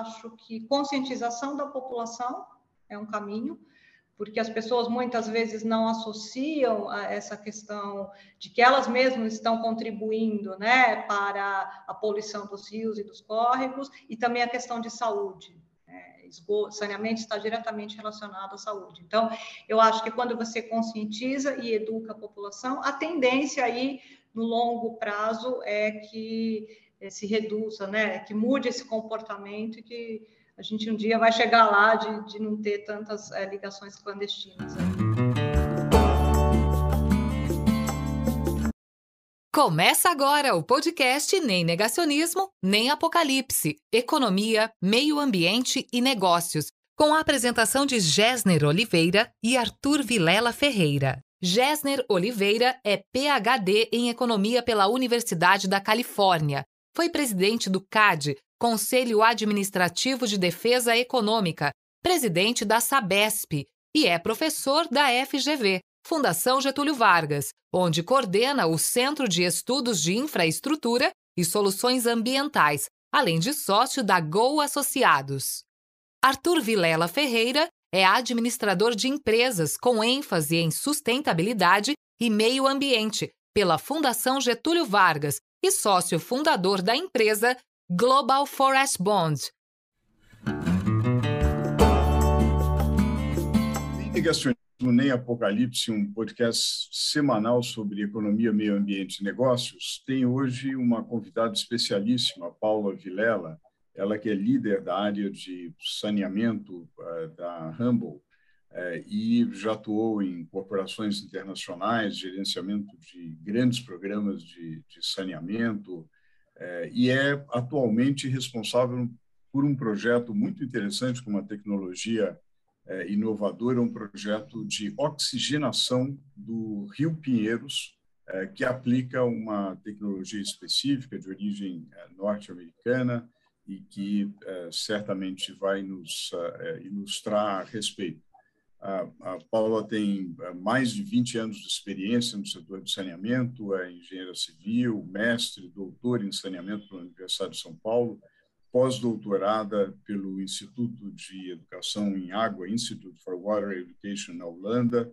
acho que conscientização da população é um caminho, porque as pessoas muitas vezes não associam a essa questão de que elas mesmas estão contribuindo né, para a poluição dos rios e dos córregos, e também a questão de saúde. Né? Esgoto, saneamento está diretamente relacionado à saúde. Então, eu acho que quando você conscientiza e educa a população, a tendência aí, no longo prazo, é que se reduza, né, que mude esse comportamento e que a gente um dia vai chegar lá de, de não ter tantas é, ligações clandestinas. Começa agora o podcast Nem Negacionismo, Nem Apocalipse, Economia, Meio Ambiente e Negócios, com a apresentação de Gessner Oliveira e Arthur Vilela Ferreira. Gessner Oliveira é PhD em Economia pela Universidade da Califórnia. Foi presidente do CAD, Conselho Administrativo de Defesa Econômica, presidente da Sabesp e é professor da FGV, Fundação Getúlio Vargas, onde coordena o Centro de Estudos de Infraestrutura e Soluções Ambientais, além de sócio da Go Associados. Arthur Vilela Ferreira é administrador de empresas com ênfase em sustentabilidade e meio ambiente pela Fundação Getúlio Vargas e sócio fundador da empresa Global Forest Bond. Negacionismo nem apocalipse, um podcast semanal sobre economia, meio ambiente e negócios, tem hoje uma convidada especialíssima, Paula Vilela, ela que é líder da área de saneamento uh, da Humble uh, e já atuou em corporações internacionais, gerenciamento de grandes programas de, de saneamento, é, e é atualmente responsável por um projeto muito interessante com uma tecnologia é, inovadora, um projeto de oxigenação do Rio Pinheiros, que aplica uma tecnologia específica de origem norte-americana e que certamente vai nos ilustrar a respeito. A, Paula tem é, mais de 20 anos de experiência no setor de saneamento, é engenheira civil, mestre, doutor em saneamento pela Universidade de São Paulo, pós-doutorada pelo Instituto de Educação em Água, Institute for Water Education, na Holanda,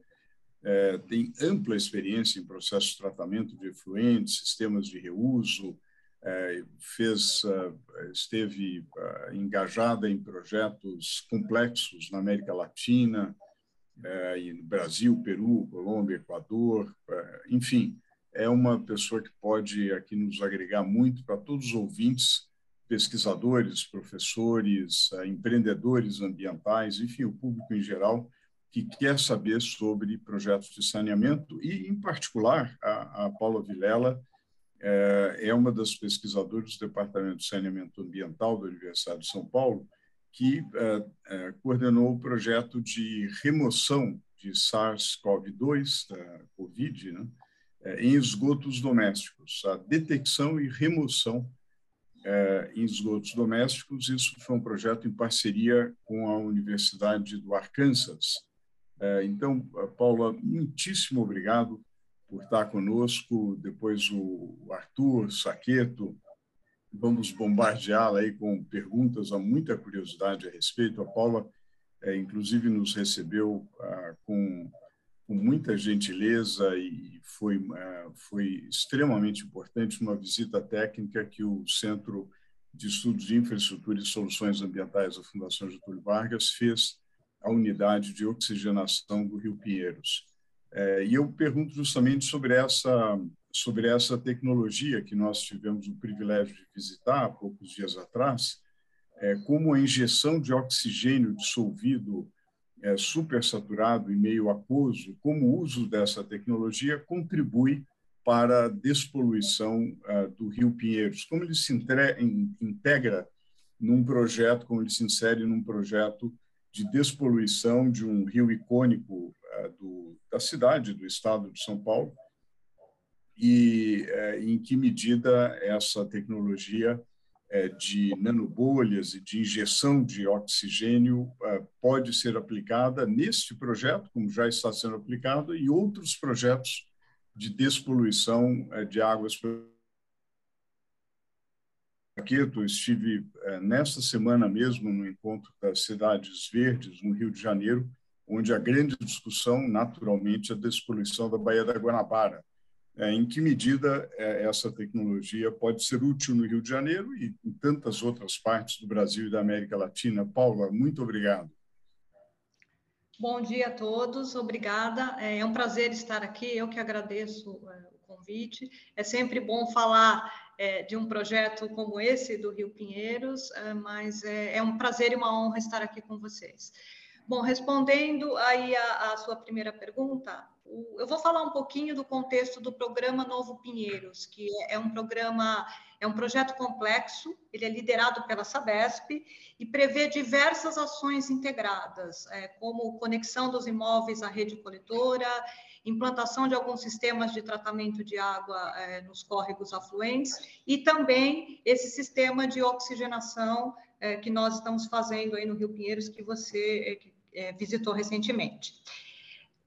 é, tem ampla experiência em processos de tratamento de efluentes, sistemas de reuso, é, fez, é, esteve é, engajada em projetos complexos na América Latina, é, Brasil, Peru, Colômbia, Equador, é, enfim, é uma pessoa que pode aqui nos agregar muito para todos os ouvintes, pesquisadores, professores, é, empreendedores ambientais, enfim, o público em geral que quer saber sobre projetos de saneamento e, em particular, a, a Paula Vilela é, é uma das pesquisadoras do Departamento de Saneamento Ambiental da Universidade de São Paulo que uh, uh, coordenou o projeto de remoção de SARS-CoV-2, da Covid, né, uh, em esgotos domésticos, a detecção e remoção em esgotos domésticos. Isso foi um projeto em parceria com a Universidade do Arkansas. Então, Paula, muitíssimo obrigado por estar conosco. Depois o Arthur Saqueto, vamos bombardeá-la aí com perguntas, há muita curiosidade a respeito. A Paula, é, inclusive, nos recebeu ah, com, com, muita gentileza e foi, ah, foi extremamente importante uma visita técnica que o Centro de Estudos de Infraestrutura e Soluções Ambientais da Fundação Getúlio Vargas fez à unidade de oxigenação do Rio Pinheiros. É, e eu pergunto justamente sobre essa sobre essa tecnologia que nós tivemos o privilégio de visitar há poucos dias atrás, é, como a injeção de oxigênio dissolvido é, supersaturado e meio aquoso, como o uso dessa tecnologia contribui para a despoluição é, do Rio Pinheiros, como ele se integra num projeto, como ele se insere num projeto de despoluição de um rio icônico é, do, da cidade, do estado de São Paulo, e é, em que medida essa tecnologia é, de nanobolhas e de injeção de oxigênio é, pode ser aplicada neste projeto, como já está sendo aplicado, e outros projetos de despoluição de águas Paqueto, estive é, nesta semana mesmo no encontro das cidades verdes no Rio de Janeiro, onde a grande discussão, naturalmente, é a despoluição da Baía da Guanabara. É, em que medida é, essa tecnologia pode ser útil no Rio de Janeiro e em tantas outras partes do Brasil e da América Latina? Paula, muito obrigado. Bom dia a todos, obrigada. É, é um prazer estar aqui, eu que agradeço o convite. É sempre bom falar de um projeto como esse do Rio Pinheiros, mas é um prazer e uma honra estar aqui com vocês. Bom, respondendo aí a, a sua primeira pergunta, o, eu vou falar um pouquinho do contexto do programa Novo Pinheiros, que é, é um programa, é um projeto complexo, ele é liderado pela Sabesp e prevê diversas ações integradas, é, como conexão dos imóveis à rede coletora, implantação de alguns sistemas de tratamento de água é, nos córregos afluentes e também esse sistema de oxigenação é, que nós estamos fazendo aí no Rio Pinheiros, que você, é, é, visitou recentemente.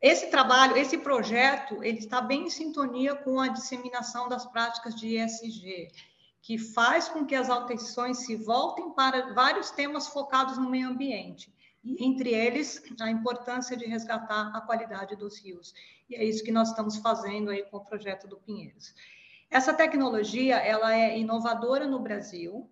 Esse trabalho, esse projeto, ele está bem em sintonia com a disseminação das práticas de ESG, que faz com que as atenções se voltem para vários temas focados no meio ambiente, entre eles a importância de resgatar a qualidade dos rios. E é isso que nós estamos fazendo aí com o projeto do Pinheiros. Essa tecnologia, ela é inovadora no Brasil,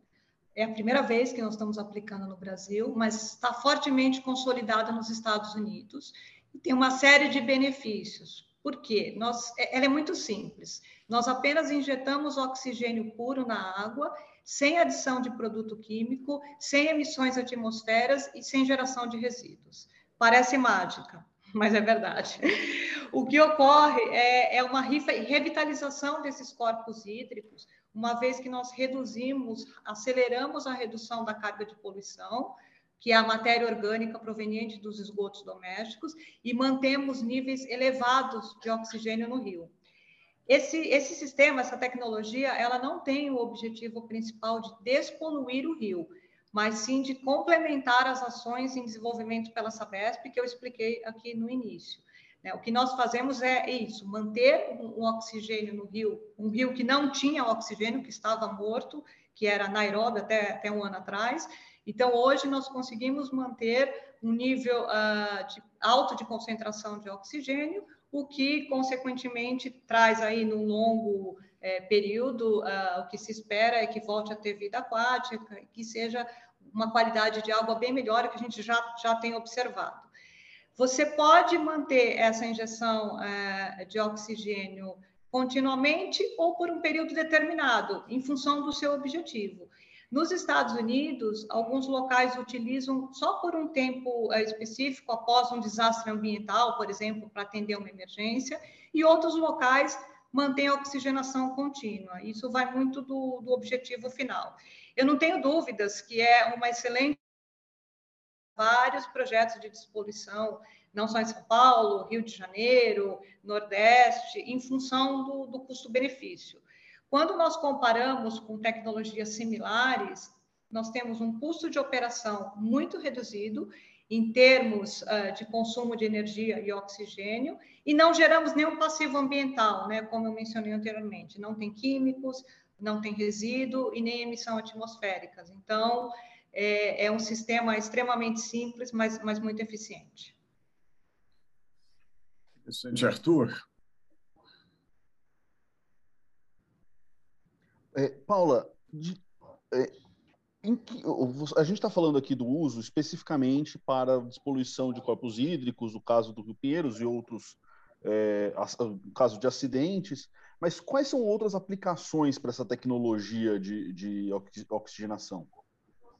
é a primeira vez que nós estamos aplicando no Brasil, mas está fortemente consolidada nos Estados Unidos tem uma série de benefícios. Por quê? Nós, é, ela é muito simples. Nós apenas injetamos oxigênio puro na água, sem adição de produto químico, sem emissões atmosferas e sem geração de resíduos. Parece mágica, mas é verdade. O que ocorre é, é uma revitalização desses corpos hídricos, uma vez que nós reduzimos, aceleramos a redução da carga de poluição, que é a matéria orgânica proveniente dos esgotos domésticos, e mantemos níveis elevados de oxigênio no rio. Esse, esse sistema, essa tecnologia, ela não tem o objetivo principal de despoluir o rio, mas sim de complementar as ações em desenvolvimento pela Sabesp, que eu expliquei aqui no início. Né? O que nós fazemos é isso: manter um oxigênio no rio, um rio que não tinha oxigênio, que estava morto, que era Nairobi até, até um ano atrás. Então, hoje nós conseguimos manter um nível uh, de, alto de concentração de oxigênio, o que, consequentemente, traz aí no longo é, período, uh, o que se espera é que volte a ter vida aquática, que seja uma qualidade de água bem melhor, que a gente já, já tem observado. Você pode manter essa injeção é, de oxigênio continuamente ou por um período determinado, em função do seu objetivo. Nos Estados Unidos, alguns locais utilizam só por um tempo é, específico, após um desastre ambiental, por exemplo, para atender uma emergência, e outros locais mantêm a oxigenação contínua. Isso vai muito do, do objetivo final. Eu não tenho dúvidas que é uma excelente vários projetos de despoluição, não só em São Paulo, Rio de Janeiro, Nordeste, em função do, do custo-benefício. Quando nós comparamos com tecnologias similares, nós temos um custo de operação muito reduzido em termos uh, de consumo de energia e oxigênio, e não geramos nenhum passivo ambiental, né, como eu mencionei anteriormente. Não tem químicos, não tem resíduo e nem emissão atmosféricas. Então, é, é um sistema extremamente simples, mas, mas muito eficiente. Interessante, Arthur. É, Paula, de, é, que, a gente está falando aqui do uso especificamente para despoluição de corpos hídricos, o caso do Rio Pinheiros e outros, é, caso de acidentes, mas quais são outras aplicações para essa tecnologia de, de oxigenação?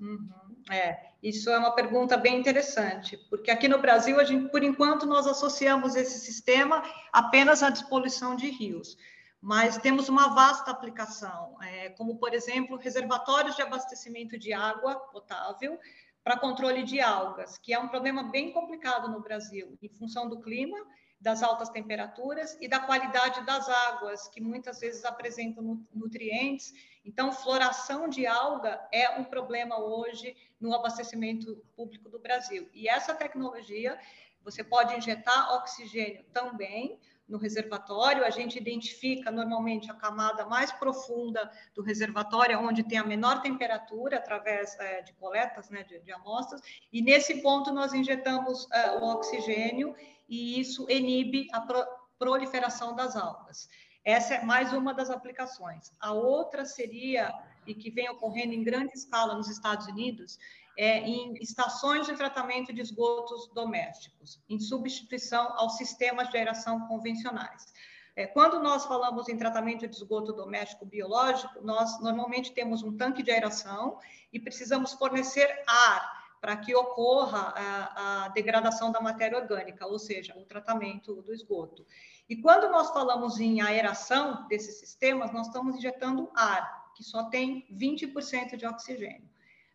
Uhum. É, isso é uma pergunta bem interessante, porque aqui no Brasil, a gente, por enquanto, nós associamos esse sistema apenas à despoluição de rios, mas temos uma vasta aplicação, é, como, por exemplo, reservatórios de abastecimento de água potável para controle de algas, que é um problema bem complicado no Brasil, em função do clima das altas temperaturas e da qualidade das águas, que muitas vezes apresentam nutrientes. Então, floração de alga é um problema hoje no abastecimento público do Brasil. E essa tecnologia, você pode injetar oxigênio também, no reservatório, a gente identifica normalmente a camada mais profunda do reservatório, onde tem a menor temperatura, através é, de coletas né, de, de, amostras, e nesse ponto nós injetamos é, o oxigênio e isso inibe a pro, proliferação das algas. Essa é mais uma das aplicações. A outra seria, e que vem ocorrendo em grande escala nos Estados Unidos, é, em estações de tratamento de esgotos domésticos, em substituição aos sistemas de aeração convencionais. É, quando nós falamos em tratamento de esgoto doméstico biológico, nós normalmente temos um tanque de aeração e precisamos fornecer ar para que ocorra a, a, degradação da matéria orgânica, ou seja, o tratamento do esgoto. E quando nós falamos em aeração desses sistemas, nós estamos injetando ar, que só tem 20% de oxigênio.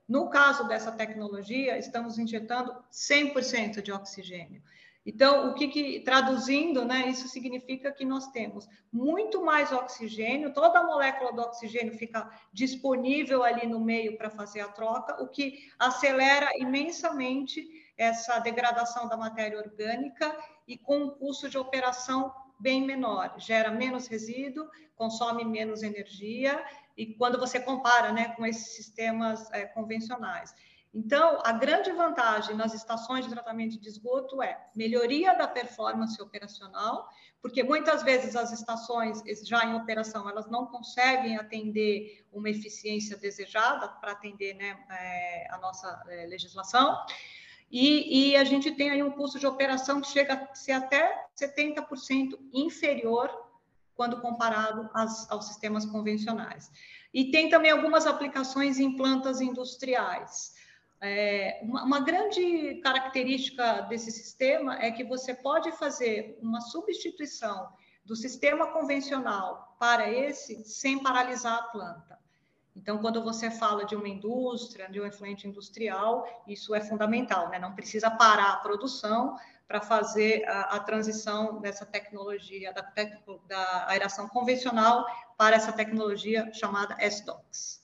No caso dessa tecnologia, estamos injetando 100% de oxigênio. Então, o que, que, traduzindo, né, isso significa que nós temos muito mais oxigênio, toda a molécula do oxigênio fica disponível ali no meio para fazer a troca, o que acelera imensamente essa degradação da matéria orgânica e com um custo de operação bem menor, gera menos resíduo, consome menos energia e quando você compara né, com esses sistemas é, convencionais. Então, a grande vantagem nas estações de tratamento de esgoto é melhoria da performance operacional, porque muitas vezes as estações já em operação elas não conseguem atender uma eficiência desejada para atender né, é, a nossa é, legislação. E, e, a gente tem aí um custo de operação que chega a ser até 70% inferior quando comparado às, aos sistemas convencionais. E tem também algumas aplicações em plantas industriais. É, uma, uma, grande característica desse sistema é que você pode fazer uma substituição do sistema convencional para esse sem paralisar a planta. Então, quando você fala de uma indústria, de um efluente industrial, isso é fundamental, né? Não precisa parar a produção, para fazer a, a, transição dessa tecnologia da, da aeração convencional para essa tecnologia chamada SDOX.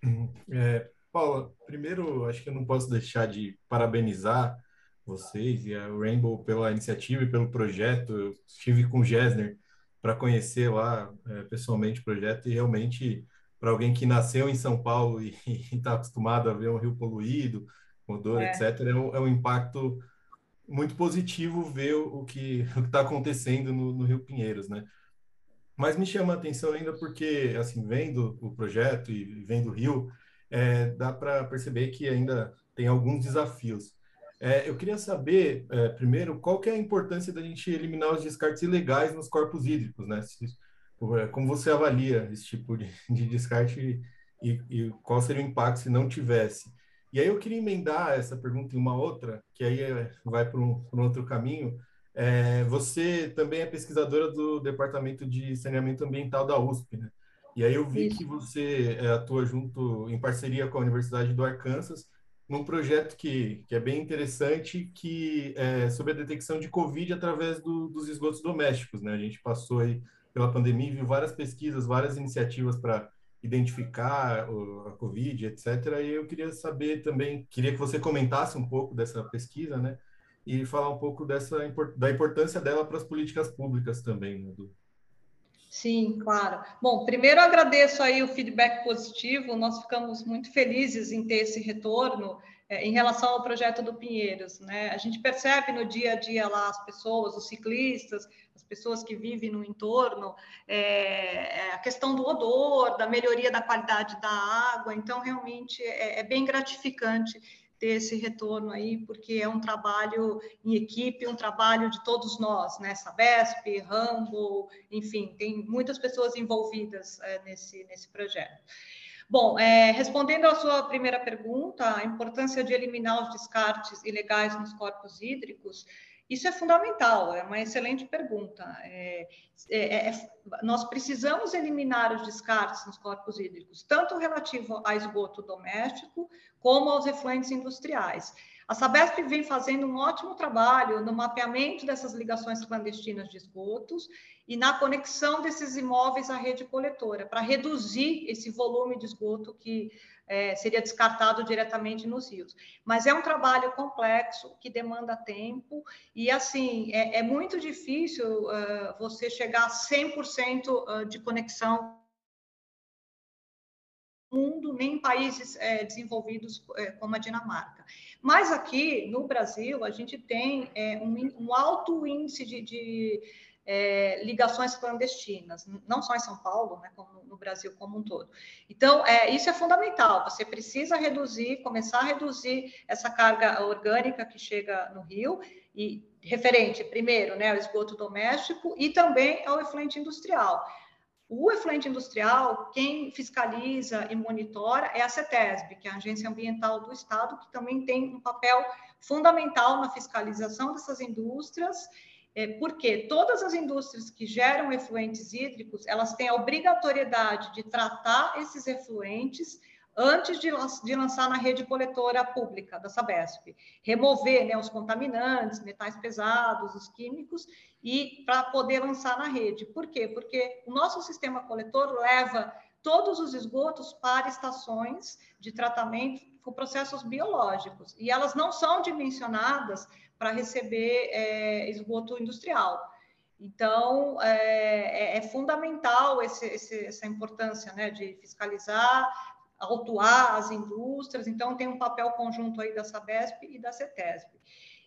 Uhum. É, Paula, primeiro, acho que eu não posso deixar de parabenizar vocês e a Rainbow pela iniciativa e pelo projeto. Eu estive com o Gessner para conhecer lá é, pessoalmente o projeto e realmente para alguém que nasceu em São Paulo e está acostumado a ver um rio poluído, odor, é. etc., é um, é um impacto muito positivo ver o que está acontecendo no, no, Rio Pinheiros, né? Mas me chama a atenção ainda porque, assim, vendo o projeto e vendo o Rio, é, dá para perceber que ainda tem alguns desafios. É, eu queria saber, é, primeiro, qual que é a importância da gente eliminar os descartes ilegais nos corpos hídricos, né? É, como você avalia esse tipo de, de descarte e, e qual seria o impacto se não tivesse? E aí eu queria emendar essa pergunta em uma outra, que aí é, vai para um, um, outro caminho. É, você também é pesquisadora do Departamento de Saneamento Ambiental da USP, né? E aí eu vi Isso. que você é, atua junto, em parceria com a Universidade do Arkansas, num projeto que, que é bem interessante, que é sobre a detecção de Covid através do, dos esgotos domésticos, né? A gente passou aí pela pandemia e viu várias pesquisas, várias iniciativas para identificar a Covid, etc. E eu queria saber também, queria que você comentasse um pouco dessa pesquisa, né? E falar um pouco dessa da importância dela para as políticas públicas também, né, Sim, claro. Bom, primeiro agradeço aí o feedback positivo, nós ficamos muito felizes em ter esse retorno é, em relação ao projeto do Pinheiros, né? A gente percebe no dia a dia lá as pessoas, os ciclistas, as pessoas que vivem no entorno, é, é, a questão do odor, da melhoria da qualidade da água. Então, realmente é, é bem gratificante ter esse retorno aí, porque é um trabalho em equipe, um trabalho de todos nós, né? Sabesp, Rambo, enfim, tem muitas pessoas envolvidas é, nesse, nesse projeto. Bom, é, respondendo à sua primeira pergunta, a importância de eliminar os descartes ilegais nos corpos hídricos, isso é fundamental, é uma excelente pergunta. É, é, é, nós precisamos eliminar os descartes nos corpos hídricos, tanto relativo a esgoto doméstico, como aos efluentes industriais. A Sabesp vem fazendo um ótimo trabalho no mapeamento dessas ligações clandestinas de esgotos e na conexão desses imóveis à rede coletora, para reduzir esse volume de esgoto que é, seria descartado diretamente nos rios. Mas é um trabalho complexo que demanda tempo e, assim, é, é muito difícil uh, você chegar a 100% de conexão mundo, nem em países é, desenvolvidos é, como a Dinamarca. Mas aqui no Brasil, a gente tem é, um, um, alto índice de, de é, ligações clandestinas, não só em São Paulo, né, como no Brasil como um todo. Então, é, isso é fundamental. Você precisa reduzir, começar a reduzir essa carga orgânica que chega no rio e referente, primeiro, né, ao esgoto doméstico e também ao efluente industrial. O efluente industrial, quem fiscaliza e monitora é a CETESB, que é a Agência Ambiental do Estado, que também tem um papel fundamental na fiscalização dessas indústrias, é, porque todas as indústrias que geram efluentes hídricos, elas têm a obrigatoriedade de tratar esses efluentes antes de, de, lançar na rede coletora pública da Sabesp. Remover né, os contaminantes, metais pesados, os químicos, e para poder lançar na rede. Por quê? Porque o nosso sistema coletor leva todos os esgotos para estações de tratamento com processos biológicos, e elas não são dimensionadas para receber é, esgoto industrial. Então, é, é, é fundamental esse, esse, essa importância né, de fiscalizar, autuar as indústrias, então tem um papel conjunto aí da Sabesp e da CETESB.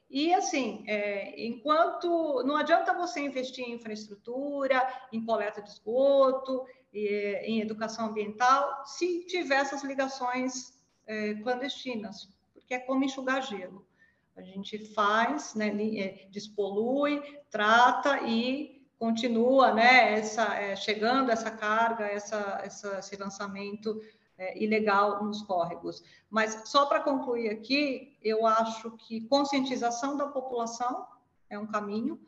E assim, é, enquanto não adianta você investir em infraestrutura, em coleta de esgoto, e, em educação ambiental, se tiver essas ligações é, clandestinas, porque é como enxugar gelo. A gente faz, né, é, despolui, trata e continua, né, essa, é, chegando essa carga, essa, essa, esse lançamento é, ilegal nos córregos. Mas só para concluir aqui, eu acho que conscientização da população é um caminho,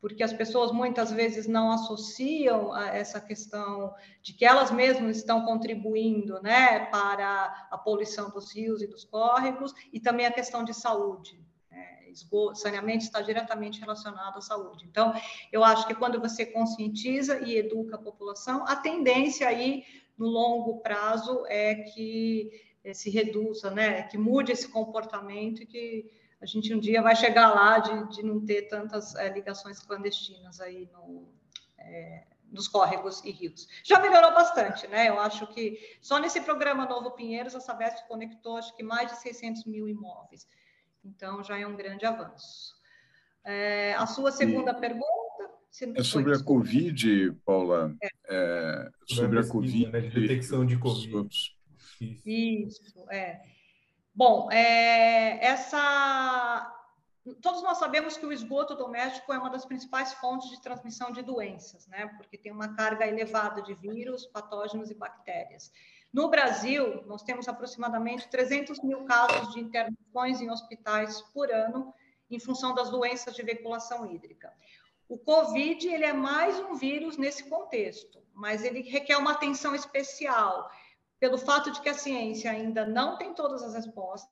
porque as pessoas muitas vezes não associam a essa questão de que elas mesmas estão contribuindo né, para a poluição dos rios e dos córregos, e também a questão de saúde. Né, saneamento está diretamente relacionado à saúde. Então, eu acho que quando você conscientiza e educa a população, a tendência aí no longo prazo é que é, se reduza, né? Que mude esse comportamento e que a gente um dia vai chegar lá de, de não ter tantas é, ligações clandestinas aí no, é, nos córregos e rios. Já melhorou bastante, né? Eu acho que só nesse programa Novo Pinheiros a Sabesp conectou acho que mais de 600 mil imóveis. Então já é um grande avanço. É, a sua segunda e... pergunta é sobre a Covid, Paula. É. É, sobre a Covid. Né, de detecção de Covid. Isso, é. Bom, é, essa. Todos nós sabemos que o esgoto doméstico é uma das principais fontes de transmissão de doenças, né? Porque tem uma carga elevada de vírus, patógenos e bactérias. No Brasil, nós temos aproximadamente 300 mil casos de internações em hospitais por ano em função das doenças de veiculação hídrica. O COVID ele é mais um vírus nesse contexto, mas ele requer uma atenção especial pelo fato de que a ciência ainda não tem todas as respostas.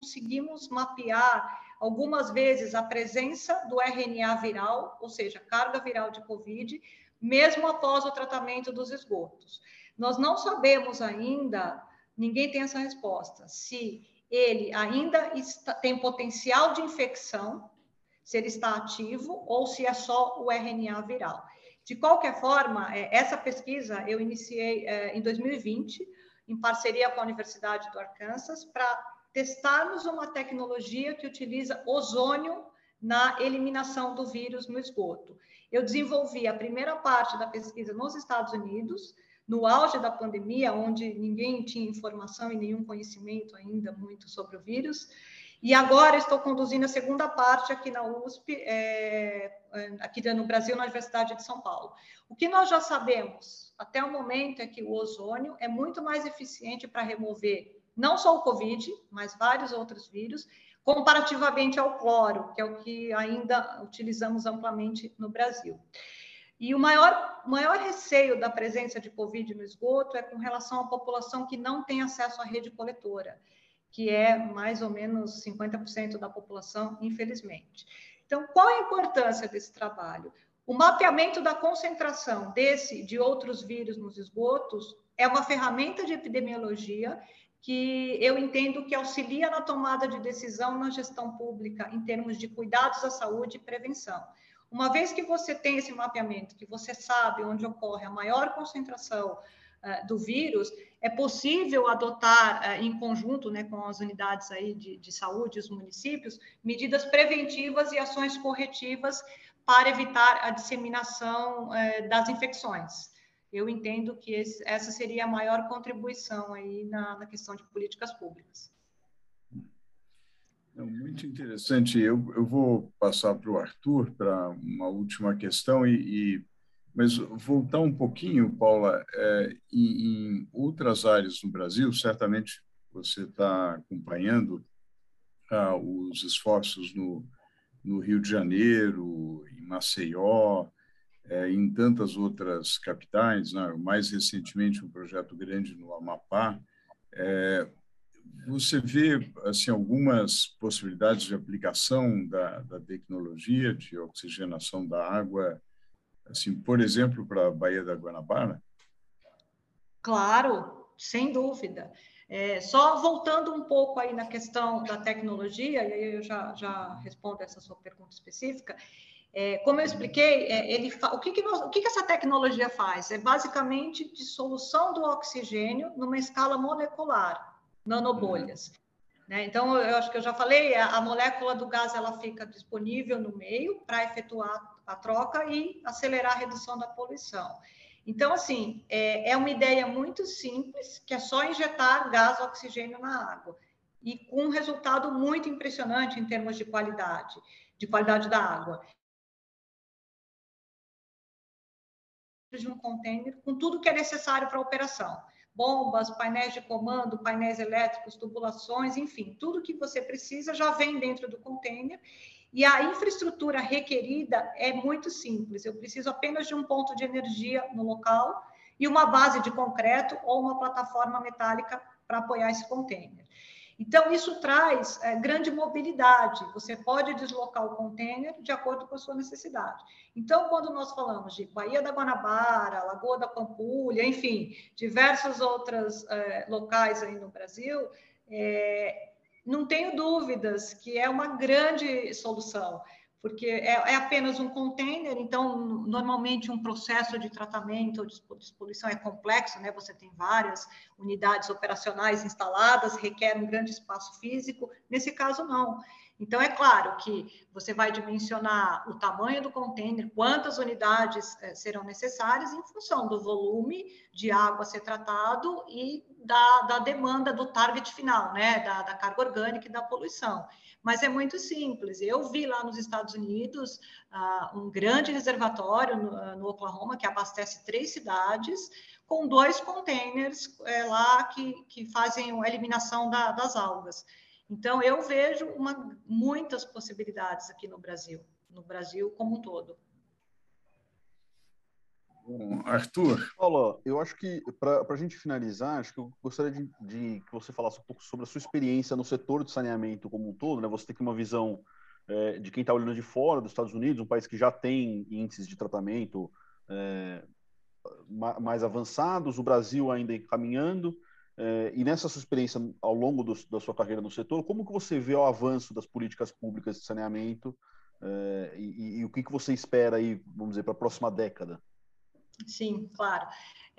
Conseguimos mapear algumas vezes a presença do RNA viral, ou seja, carga viral de COVID, mesmo após o tratamento dos esgotos. Nós não sabemos ainda, ninguém tem essa resposta, se ele ainda está, tem potencial de infecção se ele está ativo ou se é só o RNA viral. De qualquer forma, é, essa pesquisa eu iniciei é, em 2020, em parceria com a Universidade do Arkansas, para testarmos uma tecnologia que utiliza ozônio na eliminação do vírus no esgoto. Eu desenvolvi a primeira parte da pesquisa nos Estados Unidos, no auge da pandemia, onde ninguém tinha informação e nenhum conhecimento ainda muito sobre o vírus. E agora estou conduzindo a segunda parte aqui na USP, é, aqui no Brasil, na Universidade de São Paulo. O que nós já sabemos até o momento é que o ozônio é muito mais eficiente para remover não só o Covid, mas vários outros vírus, comparativamente ao cloro, que é o que ainda utilizamos amplamente no Brasil. E o maior, maior receio da presença de Covid no esgoto é com relação à população que não tem acesso à rede coletora que é mais ou menos 50% da população, infelizmente. Então, qual a importância desse trabalho? O mapeamento da concentração desse de outros vírus nos esgotos é uma ferramenta de epidemiologia que eu entendo que auxilia na tomada de decisão na gestão pública em termos de cuidados à saúde e prevenção. Uma vez que você tem esse mapeamento, que você sabe onde ocorre a maior concentração do vírus, é possível adotar, uh, em conjunto né, com as unidades aí de, de saúde, os municípios, medidas preventivas e ações corretivas para evitar a disseminação uh, das infecções. Eu entendo que esse, essa seria a maior contribuição aí na, na questão de políticas públicas. É muito interessante. Eu, eu vou passar para o Arthur para uma última questão, e, e, mas voltar um pouquinho, Paula, é, em, em, outras áreas no Brasil, certamente você está acompanhando ah, os esforços no, no Rio de Janeiro, em Maceió, é, em tantas outras capitais, né? mais recentemente um projeto grande no Amapá. É, você vê assim algumas possibilidades de aplicação da, da tecnologia de oxigenação da água, assim, por exemplo, para a Baía da Guanabara? Claro, sem dúvida. É, só voltando um pouco aí na questão da tecnologia, e aí eu já, já respondo essa sua pergunta específica. É, como eu expliquei, é, ele o, que, que, nós, o que, que essa tecnologia faz? É basicamente dissolução do oxigênio numa escala molecular nanobolhas. Né? Então, eu acho que eu já falei, a, a molécula do gás ela fica disponível no meio para efetuar a troca e acelerar a redução da poluição. Então, assim, é, é uma ideia muito simples, que é só injetar gás oxigênio na água e com um resultado muito impressionante em termos de qualidade, de qualidade da água. de um container com tudo que é necessário para a operação bombas, painéis de comando, painéis elétricos, tubulações, enfim, tudo que você precisa já vem dentro do container. E a infraestrutura requerida é muito simples. Eu preciso apenas de um ponto de energia no local e uma base de concreto ou uma plataforma metálica para apoiar esse container. Então, isso traz é, grande mobilidade. Você pode deslocar o container de acordo com a sua necessidade. Então, quando nós falamos de Baía da Guanabara, Lagoa da Pampulha, enfim, diversos outros é, locais aí no Brasil, é, não tenho dúvidas que é uma grande solução porque é, é, apenas um container, então normalmente um processo de tratamento ou de exposição é complexo, né? Você tem várias unidades operacionais instaladas, requer um grande espaço físico. Nesse caso não. Então é claro que você vai dimensionar o tamanho do container, quantas unidades eh, serão necessárias em função do volume de água a ser tratado e da, da demanda do target final, né? Da, da carga orgânica e da poluição mas é muito simples. Eu vi lá nos Estados Unidos uh, um grande reservatório no, uh, no, Oklahoma que abastece três cidades com dois containers é, lá que, que fazem a eliminação da, das algas. Então eu vejo uma, muitas possibilidades aqui no Brasil, no Brasil como um todo. Arthur. Paula, eu acho que, para a gente finalizar, acho que eu gostaria de, de, que você falasse um pouco sobre a sua experiência no setor de saneamento como um todo. Né? Você tem uma visão é, de quem está olhando de fora dos Estados Unidos, um país que já tem índices de tratamento é, mais avançados, o Brasil ainda caminhando. É, e nessa sua experiência ao longo do, da sua carreira no setor, como que você vê o avanço das políticas públicas de saneamento é, e, e, o que, que você espera aí, vamos dizer, para a próxima década? Sim, claro.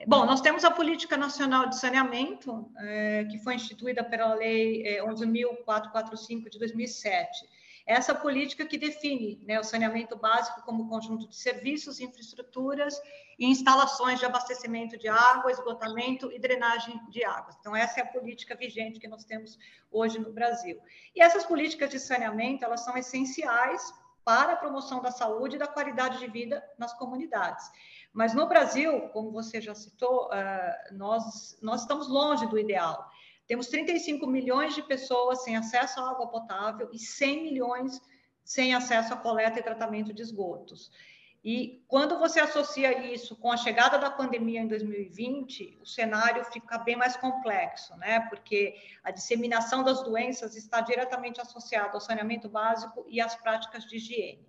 Bom, nós temos a Política Nacional de Saneamento, é, que foi instituída pela Lei é, 11.445 de 2007. Essa política que define né, o saneamento básico como conjunto de serviços, infraestruturas e instalações de abastecimento de água, esgotamento e drenagem de águas. Então, essa é a política vigente que nós temos hoje no Brasil. E essas políticas de saneamento, elas são essenciais para a promoção da saúde e da qualidade de vida nas comunidades. Mas no Brasil, como você já citou, uh, nós, nós estamos longe do ideal. Temos 35 milhões de pessoas sem acesso à água potável e 100 milhões sem acesso à coleta e tratamento de esgotos. E quando você associa isso com a chegada da pandemia em 2020, o cenário fica bem mais complexo, né? Porque a disseminação das doenças está diretamente associada ao saneamento básico e às práticas de higiene.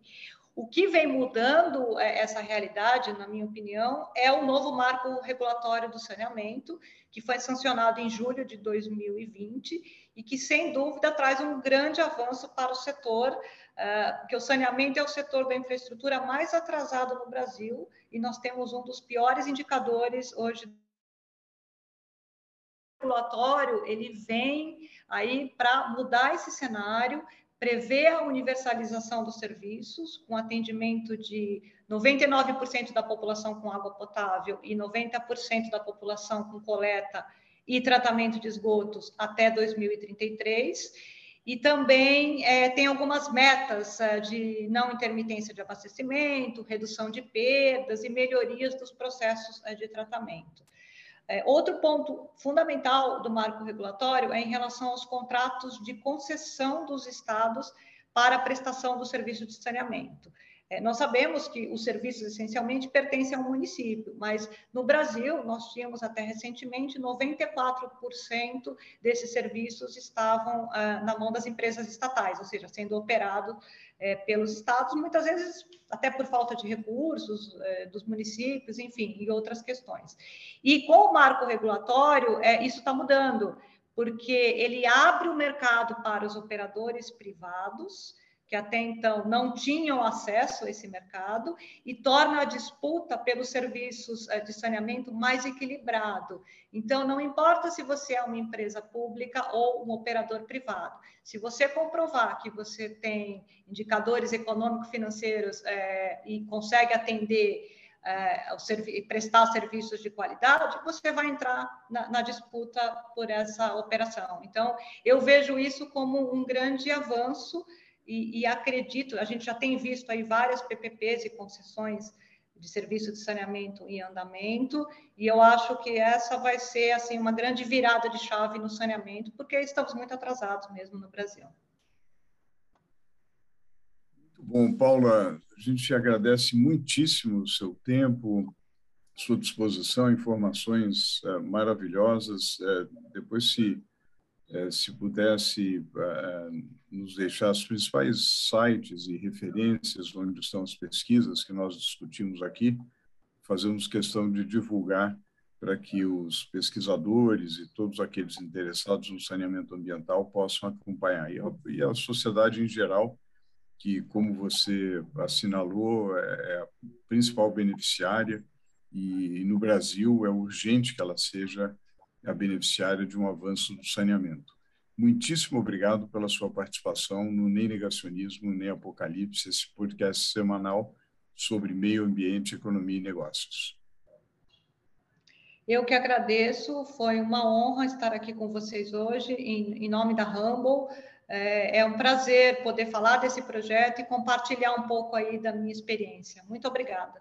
O que vem mudando é, essa realidade, na minha opinião, é o novo marco regulatório do saneamento, que foi sancionado em julho de 2020 e que, sem dúvida, traz um grande avanço para o setor, eh, porque o saneamento é o setor da infraestrutura mais atrasado no Brasil e nós temos um dos piores indicadores hoje regulatório. Ele vem aí para mudar esse cenário prevê a universalização dos serviços, com atendimento de 99% da população com água potável e 90% da população com coleta e tratamento de esgotos até 2033. E também é, tem algumas metas é, de não intermitência de abastecimento, redução de perdas e melhorias dos processos é, de tratamento. É, outro ponto fundamental do marco regulatório é em relação aos contratos de concessão dos estados para a prestação do serviço de saneamento. É, nós sabemos que os serviços essencialmente pertencem ao município, mas no Brasil nós tínhamos até recentemente 94% desses serviços estavam ah, na mão das empresas estatais, ou seja, sendo operado é, pelos estados, muitas vezes até por falta de recursos é, dos municípios, enfim, e outras questões. E com o marco regulatório, é, isso está mudando, porque ele abre o mercado para os operadores privados que até então não tinham acesso a esse mercado e torna a disputa pelos serviços eh, de saneamento mais equilibrado. Então, não importa se você é uma empresa pública ou um operador privado, se você comprovar que você tem indicadores econômico-financeiros é, e consegue atender é, prestar serviços de qualidade, você vai entrar na, na, disputa por essa operação. Então, eu vejo isso como um grande avanço e, e, acredito, a gente já tem visto aí várias PPPs e concessões de serviço de saneamento em andamento, e eu acho que essa vai ser assim uma grande virada de chave no saneamento, porque estamos muito atrasados mesmo no Brasil. Muito bom, Paula, a gente agradece muitíssimo o seu tempo, sua disposição, informações é, maravilhosas. É, depois, se se pudesse é, nos deixar os principais sites e referências onde estão as pesquisas que nós discutimos aqui, fazemos questão de divulgar para que os pesquisadores e todos aqueles interessados no saneamento ambiental possam acompanhar. E a, sociedade em geral, que, como você assinalou, é, é a principal beneficiária, e no Brasil é urgente que ela seja a beneficiária de um avanço do saneamento. Muitíssimo obrigado pela sua participação no Nem Negacionismo, Nem Apocalipse, esse podcast semanal sobre meio ambiente, economia e negócios. Eu que agradeço, foi uma honra estar aqui com vocês hoje, em, em nome da Humble. É, é um prazer poder falar desse projeto e compartilhar um pouco aí da minha experiência. Muito obrigada.